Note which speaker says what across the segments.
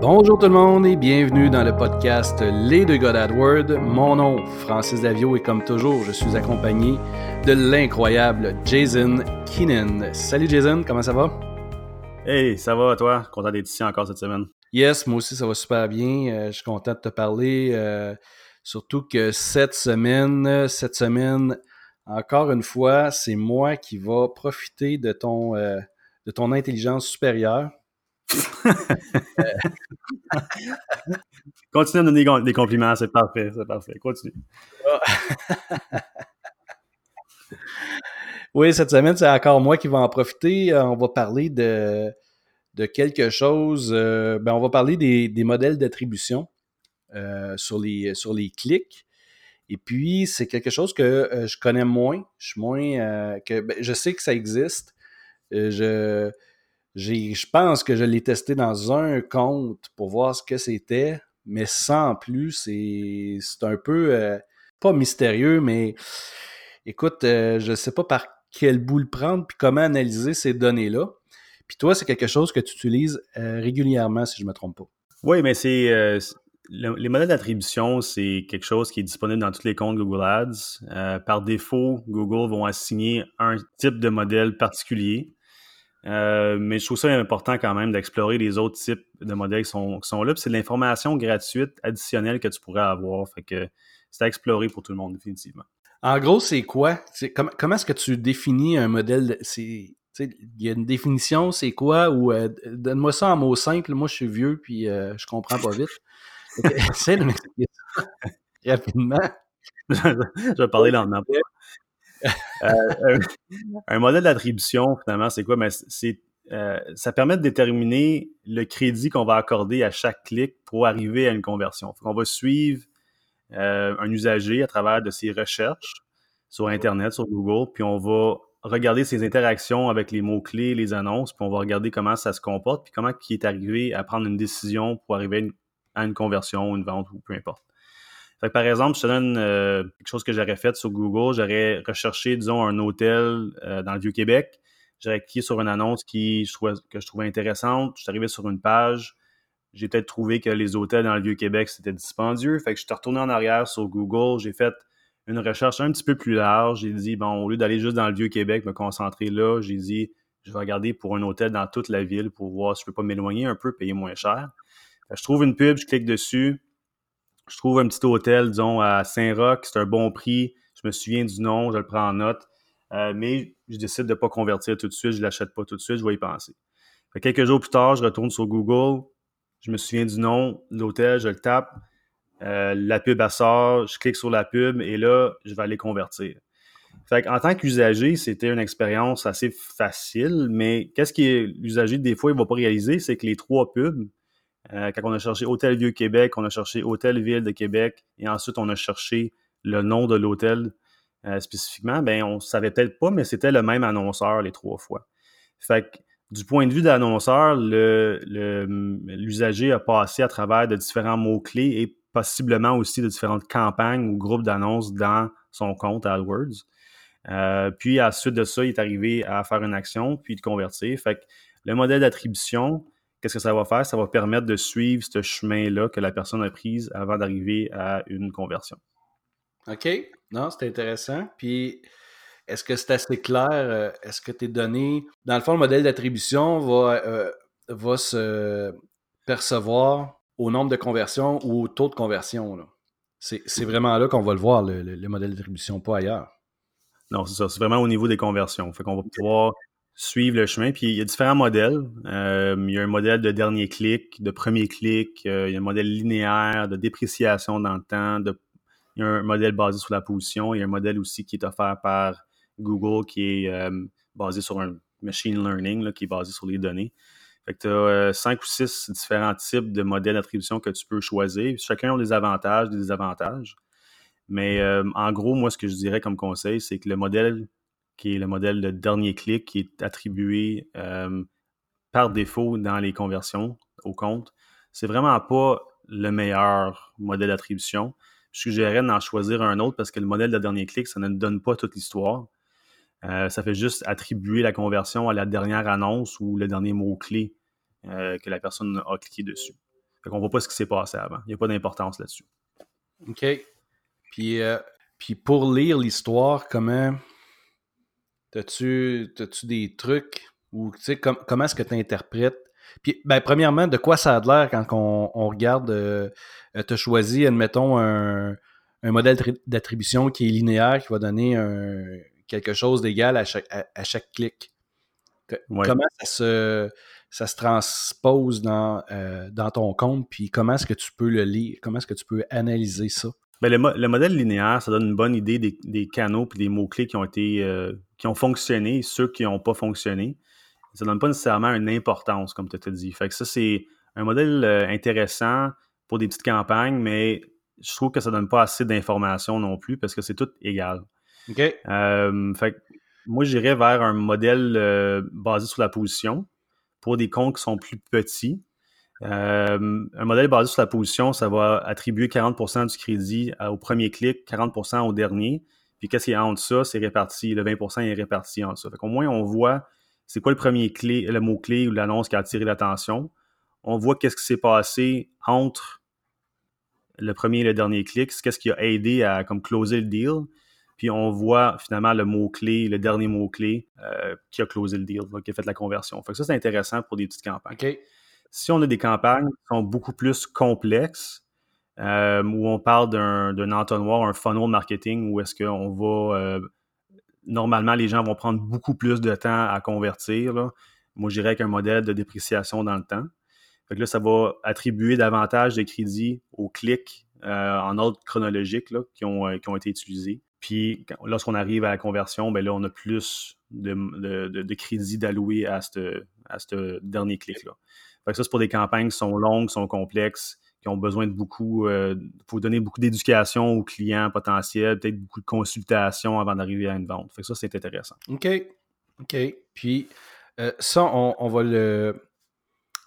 Speaker 1: Bonjour tout le monde et bienvenue dans le podcast Les deux gars d'AdWord. Mon nom, Francis Davio, et comme toujours, je suis accompagné de l'incroyable Jason Keenan. Salut Jason, comment ça va?
Speaker 2: Hey, ça va toi? Content d'être ici encore cette semaine.
Speaker 1: Yes, moi aussi ça va super bien. Euh, je suis content de te parler. Euh, surtout que cette semaine, cette semaine, encore une fois, c'est moi qui va profiter de ton, euh, de ton intelligence supérieure
Speaker 2: Continue à donner des compliments, c'est parfait, c'est parfait. Continue.
Speaker 1: oui, cette semaine, c'est encore moi qui vais en profiter. Euh, on va parler de, de quelque chose. Euh, ben, on va parler des, modèles d'attribution euh, sur, les, sur les clics. Et puis, c'est quelque chose que je connais moins. Je suis moins. que, ben, je sais que ça existe. je je pense que je l'ai testé dans un compte pour voir ce que c'était, mais sans plus, c'est un peu euh, pas mystérieux, mais écoute, euh, je ne sais pas par quel bout le prendre puis comment analyser ces données-là. Puis toi, c'est quelque chose que tu utilises euh, régulièrement, si je ne me trompe pas.
Speaker 2: Oui, mais c'est les modèles d'attribution, c'est quelque chose qui est disponible dans tous les comptes Google Ads. par défaut, Google vont assigner un type de modèle particulier. Euh, mais je trouve ça important quand même d'explorer les autres types de modèles qui sont, là. C'est de l'information gratuite additionnelle que tu pourrais avoir. Fait que c'est à explorer pour tout le monde, définitivement.
Speaker 1: En gros, c'est quoi? comment est-ce que tu définis un modèle? Il y a une définition, c'est quoi? Ou euh, donne-moi ça en mots simples. Moi, je suis vieux puis euh, je comprends pas vite. Essaye de m'expliquer ça rapidement.
Speaker 2: je vais parler lentement. Euh, un, modèle d'attribution, finalement, c'est quoi? C'est, euh, ça permet de déterminer le crédit qu'on va accorder à chaque clic pour arriver à une conversion. On va suivre euh, un usager à travers de ses recherches sur Internet, sur Google, puis on va regarder ses interactions avec les mots-clés, les annonces, puis on va regarder comment ça se comporte, puis comment il est arrivé à prendre une décision pour arriver à une conversion, une vente ou peu importe par exemple, je te donne euh, quelque chose que j'aurais fait sur Google. J'aurais recherché, disons, un hôtel euh, dans le Vieux-Québec. J'aurais cliqué sur une annonce qui, que je trouvais intéressante. Je suis arrivé sur une page. J'ai peut-être trouvé que les hôtels dans le Vieux-Québec, c'était dispendieux. Fait que je suis retourné en arrière sur Google. J'ai fait une recherche un petit peu plus large. J'ai dit, bon, au lieu d'aller juste dans le Vieux-Québec, me concentrer là, j'ai dit, je vais regarder pour un hôtel dans toute la ville pour voir si je peux pas m'éloigner un peu, payer moins cher. je trouve une pub, je clique dessus je trouve un petit hôtel, disons, à Saint-Roch, c'est un bon prix. Je me souviens du nom, je le prends en note. Euh, mais je décide de ne pas convertir tout de suite, je ne l'achète pas tout de suite, je vais y penser. quelques jours plus tard, je retourne sur Google, je me souviens du nom l'hôtel, je le tape, euh, la pub sort, je clique sur la pub et là, je vais aller convertir. en tant qu'usager, c'était une expérience assez facile, mais qu'est-ce que l'usager, des fois, il ne va pas réaliser, c'est que les trois pubs, euh, quand on a cherché Hôtel Vieux-Québec, on a cherché Hôtel Ville de Québec et ensuite on a cherché le nom de l'hôtel euh, spécifiquement, ben on savait peut-être pas, mais c'était le même annonceur les trois fois. Fait que du point de vue de l'annonceur, l'usager a passé à travers de différents mots-clés et possiblement aussi de différentes campagnes ou groupes d'annonces dans son compte AdWords. Euh, puis à la suite de ça, il est arrivé à faire une action, puis de convertir. Fait que le modèle d'attribution, Qu'est-ce que ça va faire? Ça va permettre de suivre ce chemin-là que la personne a prise avant d'arriver à une conversion.
Speaker 1: OK. Non, c'est intéressant. Puis, est-ce que c'est assez clair? Euh, est-ce que tes données, dans le fond, le modèle d'attribution va, euh, va se percevoir au nombre de conversions ou au taux de conversion? C'est vraiment là qu'on va le voir, le, le modèle d'attribution, pas ailleurs.
Speaker 2: Non, c'est ça. C'est vraiment au niveau des conversions. Fait qu'on va pouvoir suivre le chemin. Puis il y a différents modèles. Euh, il y a un modèle de dernier clic, de premier clic, euh, il y a un modèle linéaire, de dépréciation dans le temps, il y a un modèle basé sur la position, il y a un modèle aussi qui est offert par Google qui est euh, basé sur un machine learning, qui est basé sur les données. Fait que tu as cinq ou six différents types de modèles d'attribution que tu peux choisir. Chacun a des avantages, des désavantages. Mais en gros, moi, ce que je dirais comme conseil, c'est que le modèle qui est le modèle de dernier clic qui est attribué euh, par défaut dans les conversions au compte. C'est vraiment pas le meilleur modèle d'attribution. Je suggérerais d'en choisir un autre parce que le modèle de dernier clic, ça ne donne pas toute l'histoire. Euh, ça fait juste attribuer la conversion à la dernière annonce ou le dernier mot-clé euh, que la personne a cliqué dessus. Fait qu'on voit pas ce qui s'est passé avant. Il n'y a pas d'importance là-dessus.
Speaker 1: OK. Puis, puis pour lire l'histoire, comment. T'as-tu des trucs ou tu sais, comment est-ce que tu interprètes? Puis, ben, premièrement, de quoi ça a l'air quand on, regarde, euh, euh, tu as choisi, admettons, un, un modèle d'attribution qui est linéaire, qui va donner un, quelque chose d'égal à chaque, à, chaque clic. Comment ça se, ça se transpose dans, euh, dans ton compte, puis comment est-ce que tu peux le lire, comment est-ce que tu peux analyser ça?
Speaker 2: Ben, le, modèle linéaire, ça donne une bonne idée des, canaux et des mots-clés qui ont été euh, qui ont fonctionné, ceux qui n'ont pas fonctionné. Ça donne pas nécessairement une importance, comme tu as dit. Fait que ça, c'est un modèle euh, intéressant pour des petites campagnes, mais je trouve que ça donne pas assez d'informations non plus parce que c'est tout égal.
Speaker 1: OK.
Speaker 2: Euh, fait moi, j'irais vers un modèle basé sur la position pour des comptes qui sont plus petits. Euh, un modèle basé sur la position, ça va attribuer 40% du crédit au premier clic, 40% au dernier. Puis qu'est-ce qui est entre ça, c'est réparti. Le 20% est réparti entre ça. Fait qu'au moins, on voit c'est quoi le premier clé, le mot-clé ou l'annonce qui a attiré l'attention. On voit qu'est-ce qui s'est passé entre le premier et le dernier clic, qu'est-ce qui a aidé à comme closer le deal. Puis on voit finalement le mot-clé, le dernier mot-clé euh, qui a closé le deal, qui a fait la conversion. Fait que ça, c'est intéressant pour des petites campagnes. Si on a des campagnes qui sont beaucoup plus complexes, euh, où on parle d'un entonnoir, un funnel marketing, où est-ce qu'on va... Euh, normalement, les gens vont prendre beaucoup plus de temps à convertir. Moi, je dirais qu'un modèle de dépréciation dans le temps. Là, ça va attribuer davantage de crédits aux clics euh, en ordre chronologique qui, ont, qui ont été utilisés. Puis lorsqu'on arrive à la conversion, ben là, on a plus de, de, de, crédits d'allouer à ce à dernier clic-là. Fait que ça, c'est pour des campagnes qui sont longues, qui sont complexes, qui ont besoin de beaucoup. Il euh, faut donner beaucoup d'éducation aux clients potentiels, peut-être beaucoup de consultation avant d'arriver à une vente. Fait que ça, c'est intéressant.
Speaker 1: OK. OK. Puis euh, ça, on, va le.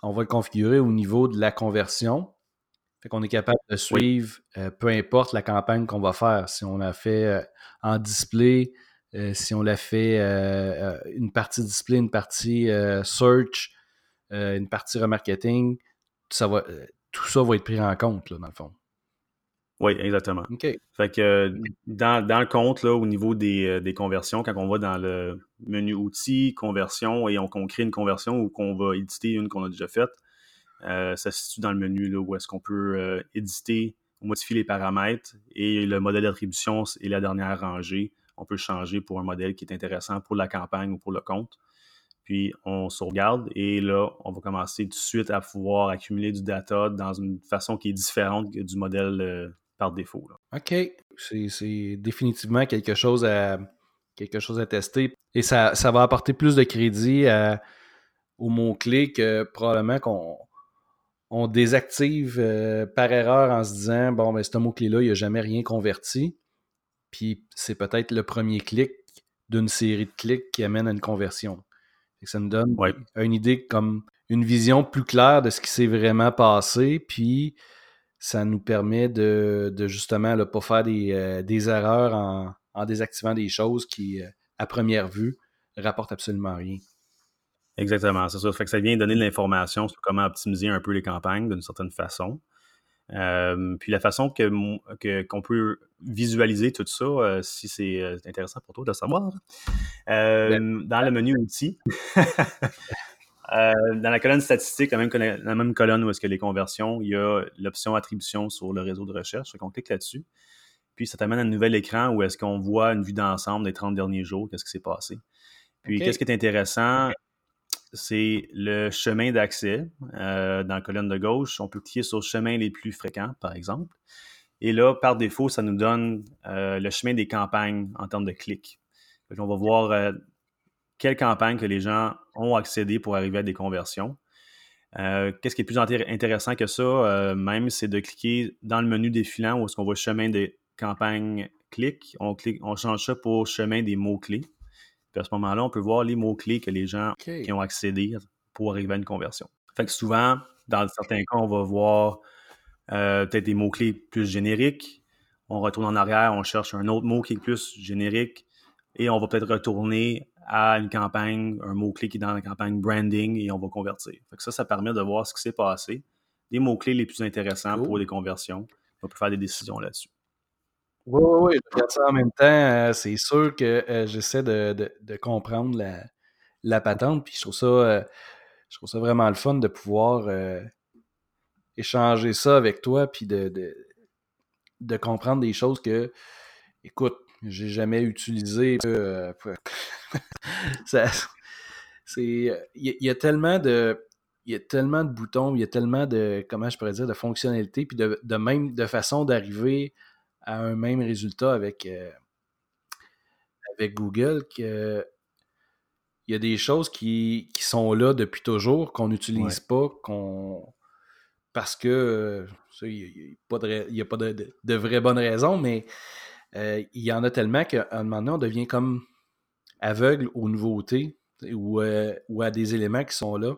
Speaker 1: On va le configurer au niveau de la conversion. Fait qu'on est capable de suivre euh, peu importe la campagne qu'on va faire. Si on la fait en display, si on la fait une partie display, une partie search, euh, une partie remarketing, ça va, euh, tout ça va être pris en compte, là, dans le fond.
Speaker 2: Oui, exactement.
Speaker 1: OK.
Speaker 2: Fait que dans, le compte, là, au niveau euh, des, conversions, quand on va dans le menu outils, conversion, et on, crée une conversion ou qu'on va éditer une qu'on a déjà faite, ça se situe dans le menu là, où est-ce qu'on peut éditer ou modifier les paramètres et le modèle d'attribution est la dernière rangée. On peut changer pour un modèle qui est intéressant pour la campagne ou pour le compte. Puis on sauvegarde et là, on va commencer tout de suite à pouvoir accumuler du data dans une façon qui est différente du modèle euh, par défaut.
Speaker 1: OK. C'est définitivement quelque chose à quelque chose à tester. Et ça, va apporter plus de crédit aux mots-clés que probablement qu'on on désactive euh, par erreur en se disant bon, mais ben, ce mot-clé-là, il n'a jamais rien converti. Puis c'est peut-être le premier clic d'une série de clics qui amène à une conversion ça nous donne une idée comme une vision plus claire de ce qui s'est vraiment passé, puis ça nous permet de, justement ne pas faire des, euh, erreurs en, désactivant des choses qui, euh, à première vue, rapportent absolument rien.
Speaker 2: Exactement, c'est ça. Fait que ça vient donner de l'information sur comment optimiser un peu les campagnes d'une certaine façon. Euh, puis la façon que, qu'on peut visualiser tout ça, euh, si c'est euh, intéressant pour toi de savoir, ben dans le menu outils, dans la colonne statistique, la même, la même colonne où est-ce que les conversions, il y a l'option attribution sur le réseau de recherche. on clique là-dessus. Puis ça t'amène à un nouvel écran où est-ce qu'on voit une vue d'ensemble des 30 derniers jours, qu'est-ce qui s'est passé. Puis qu'est-ce qui est intéressant, c'est le chemin d'accès. Euh, dans la colonne de gauche, on peut cliquer sur chemin les plus fréquents, par exemple. Et là, par défaut, ça nous donne euh, le chemin des campagnes en termes de clics. on va voir euh, quelles campagnes que les gens ont accédé pour arriver à des conversions. Qu'est-ce qui est plus intéressant que ça, même, c'est de cliquer dans le menu défilant où est-ce qu'on voit chemin des campagnes clics. On, clique, on change ça pour chemin des mots-clés. Puis à ce moment-là, on peut voir les mots-clés que les gens qui ont accédé pour arriver à une conversion. Fait que souvent, dans certains cas, on va voir euh, peut-être des mots-clés plus génériques. On retourne en arrière, on cherche un autre mot qui est plus générique et on va peut-être retourner à une campagne, un mot-clé qui est dans la campagne branding et on va convertir. Fait que ça, ça permet de voir ce qui s'est passé des mots-clés les plus intéressants pour les conversions. On peut faire des décisions là-dessus.
Speaker 1: Oui, oui, oui, je ça en même temps. Euh, c'est sûr que euh, j'essaie de, comprendre la, patente, puis je trouve ça, euh, je trouve ça vraiment le fun de pouvoir échanger ça avec toi, puis de, de, comprendre des choses que, écoute, j'ai jamais utilisées. il y, a tellement de il y a tellement de boutons, il y a tellement de, comment je pourrais dire, de fonctionnalités, puis de, de même de façon d'arriver à un même résultat avec, euh, avec Google que il y a des choses qui, sont là depuis toujours, qu'on n'utilise pas, qu'on parce que il n'y a, pas de, de, vraies bonnes raisons, mais euh, il y en a tellement qu'à un moment donné, on devient comme aveugle aux nouveautés ou, euh, ou à des éléments qui sont là.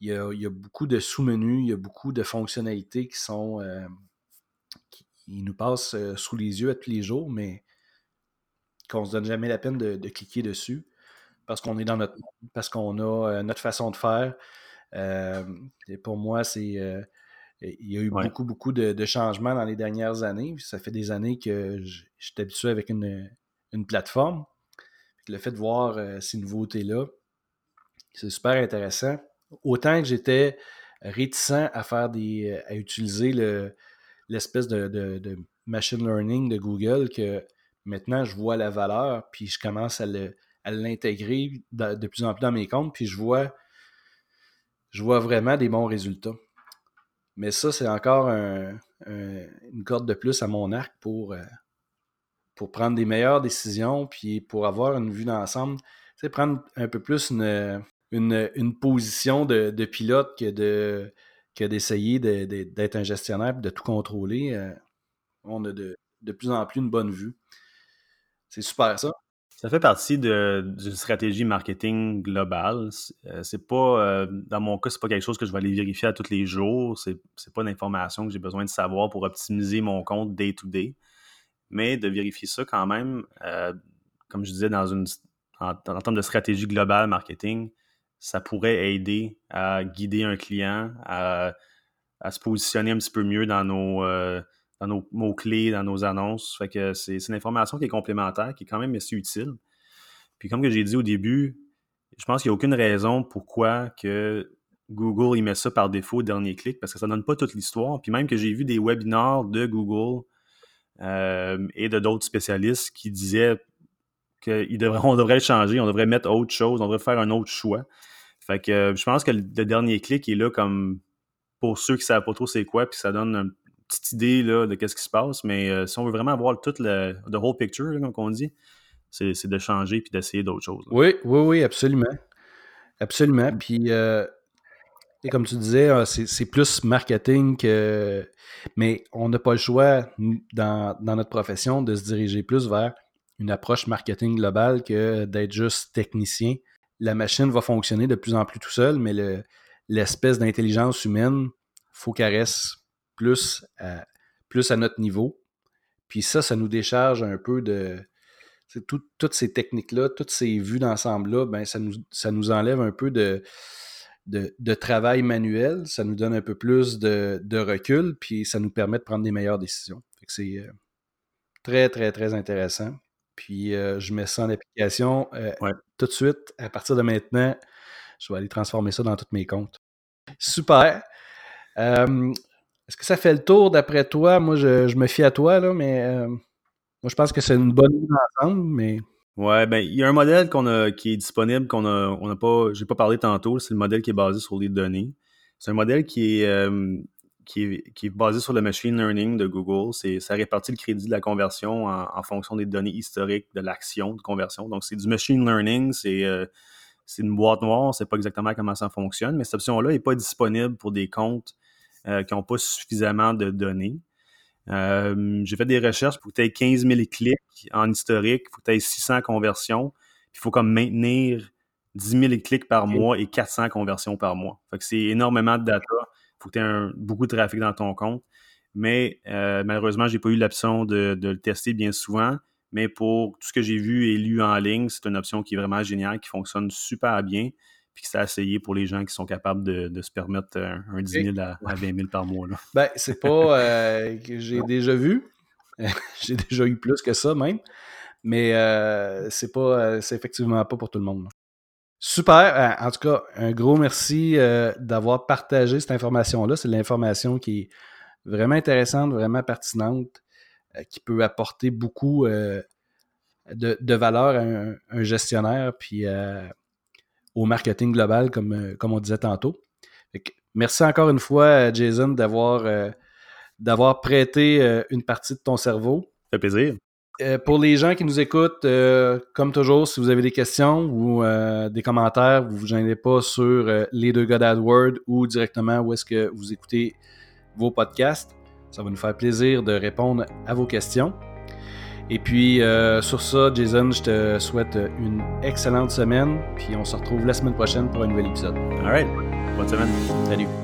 Speaker 1: Il y a, beaucoup de sous-menus, il y a beaucoup de fonctionnalités qui sont, il nous passe euh, sous les yeux à tous les jours, mais qu'on ne se donne jamais la peine de, cliquer dessus parce qu'on est dans notre monde, parce qu'on a euh, notre façon de faire. Euh, et pour moi, c'est. il y a eu beaucoup, beaucoup de, changements dans les dernières années. Ça fait des années que je, suis habitué avec une, plateforme. Le fait de voir ces nouveautés-là, c'est super intéressant. Autant que j'étais réticent à faire des. à utiliser le, l'espèce de, machine learning de Google que maintenant je vois la valeur, puis je commence à, l'intégrer de, plus en plus dans mes comptes, puis je vois, je vois vraiment des bons résultats. Mais ça, c'est encore une corde de plus à mon arc pour, euh, pour prendre des meilleures décisions, puis pour avoir une vue d'ensemble. Tu prendre un peu plus une, une, position de, de, pilote que de, que d'essayer d'être un gestionnaire et de tout contrôler, euh, on a de, plus en plus une bonne vue. C'est super ça.
Speaker 2: Ça fait partie d'une stratégie marketing globale. Euh, c'est pas, euh, dans mon cas, c'est pas quelque chose que je vais aller vérifier à tous les jours. C'est, pas d'information que j'ai besoin de savoir pour optimiser mon compte day to day. Mais de vérifier ça quand même, comme je disais, dans une, en, en termes de stratégie globale marketing, ça pourrait aider à guider un client, à, se positionner un petit peu mieux dans nos, euh, mots-clés, dans nos annonces. C'est une information qui est complémentaire, qui est quand même assez utile. Puis comme que j'ai dit au début, je pense qu'il n'y a aucune raison pourquoi que Google il met ça par défaut au dernier clic, parce que ça ne donne pas toute l'histoire. Puis même que j'ai vu des webinars de Google euh, et de d'autres spécialistes qui disaient qu'on devrait le changer, on devrait mettre autre chose, on devrait faire un autre choix. Fait que euh, je pense que le, dernier clic est là comme pour ceux qui ne savent pas trop c'est quoi, puis ça donne une petite idée là, de qu'est-ce qui se passe. Mais euh, si on veut vraiment avoir toute le the whole picture, comme on dit, c'est de changer puis d'essayer d'autres choses.
Speaker 1: Oui, oui, oui, absolument. Absolument. Mm. Puis, euh, et comme tu disais, c'est plus marketing que. Mais on n'a pas le choix dans, dans, notre profession de se diriger plus vers une approche marketing globale que d'être juste technicien la machine va fonctionner de plus en plus tout seul, mais l'espèce d'intelligence humaine, faut qu'elle reste plus à, notre niveau. Puis ça, ça nous décharge un peu de. toutes ces techniques-là, toutes ces vues d'ensemble-là, ben, ça, nous, enlève un peu de, de, travail manuel, ça nous donne un peu plus de, recul, puis ça nous permet de prendre des meilleures décisions. c'est euh, très, très, très intéressant. Puis euh, je mets ça en application euh, tout de suite. À partir de maintenant, je vais aller transformer ça dans tous mes comptes. Super. Est-ce que ça fait le tour d'après toi? Moi, je, me fie à toi, là, mais moi, je pense que c'est une bonne idée ensemble, mais.
Speaker 2: Ouais, ben, il y a un modèle qu'on a, qui est disponible, qu'on a, on a pas, j'ai pas parlé tantôt, c'est le modèle qui est basé sur les données. C'est un modèle qui est, qui est, basé sur le machine learning de Google. C'est, ça répartit le crédit de la conversion en, fonction des données historiques de l'action de conversion. Donc, c'est du machine learning, c'est, euh, c'est une boîte noire, on ne sait pas exactement comment ça fonctionne, mais cette option-là n'est pas disponible pour des comptes euh, qui n'ont pas suffisamment de données. Euh, j'ai fait des recherches pour que tu aies 15 000 clics en historique, il faut que tu aies 600 conversions, puis il faut comme maintenir 10 000 clics par mois et 400 conversions par mois. Fait que c'est énormément de data faut que tu aies beaucoup de trafic dans ton compte. Mais euh, malheureusement, je n'ai pas eu l'option de, le tester bien souvent. Mais pour tout ce que j'ai vu et lu en ligne, c'est une option qui est vraiment géniale, qui fonctionne super bien. puis que c'est essayé pour les gens qui sont capables de, se permettre un, 10 000 à, 20 000 par mois. Là.
Speaker 1: Ben, c'est pas euh, que j'ai déjà vu. j'ai déjà eu plus que ça même. Mais euh, c'est pas c'est effectivement pas pour tout le monde. Super. En tout cas, un gros merci d'avoir partagé cette information-là. C'est l'information qui est vraiment intéressante, vraiment pertinente, qui peut apporter beaucoup de, valeur à un, gestionnaire puis euh, au marketing global, comme, euh, comme on disait tantôt. merci encore une fois, Jason, d'avoir euh, d'avoir prêté une partie de ton cerveau.
Speaker 2: Ça fait plaisir.
Speaker 1: Pour les gens qui nous écoutent, comme toujours, si vous avez des questions ou des commentaires, vous ne vous gênez pas sur les deux gars d'AdWord ou directement où est-ce que vous écoutez vos podcasts. Ça va nous faire plaisir de répondre à vos questions. Et puis, euh, sur ça, Jason, je te souhaite une excellente semaine. Puis, on se retrouve la semaine prochaine pour un nouvel épisode.
Speaker 2: All right. Bonne semaine.
Speaker 1: Salut.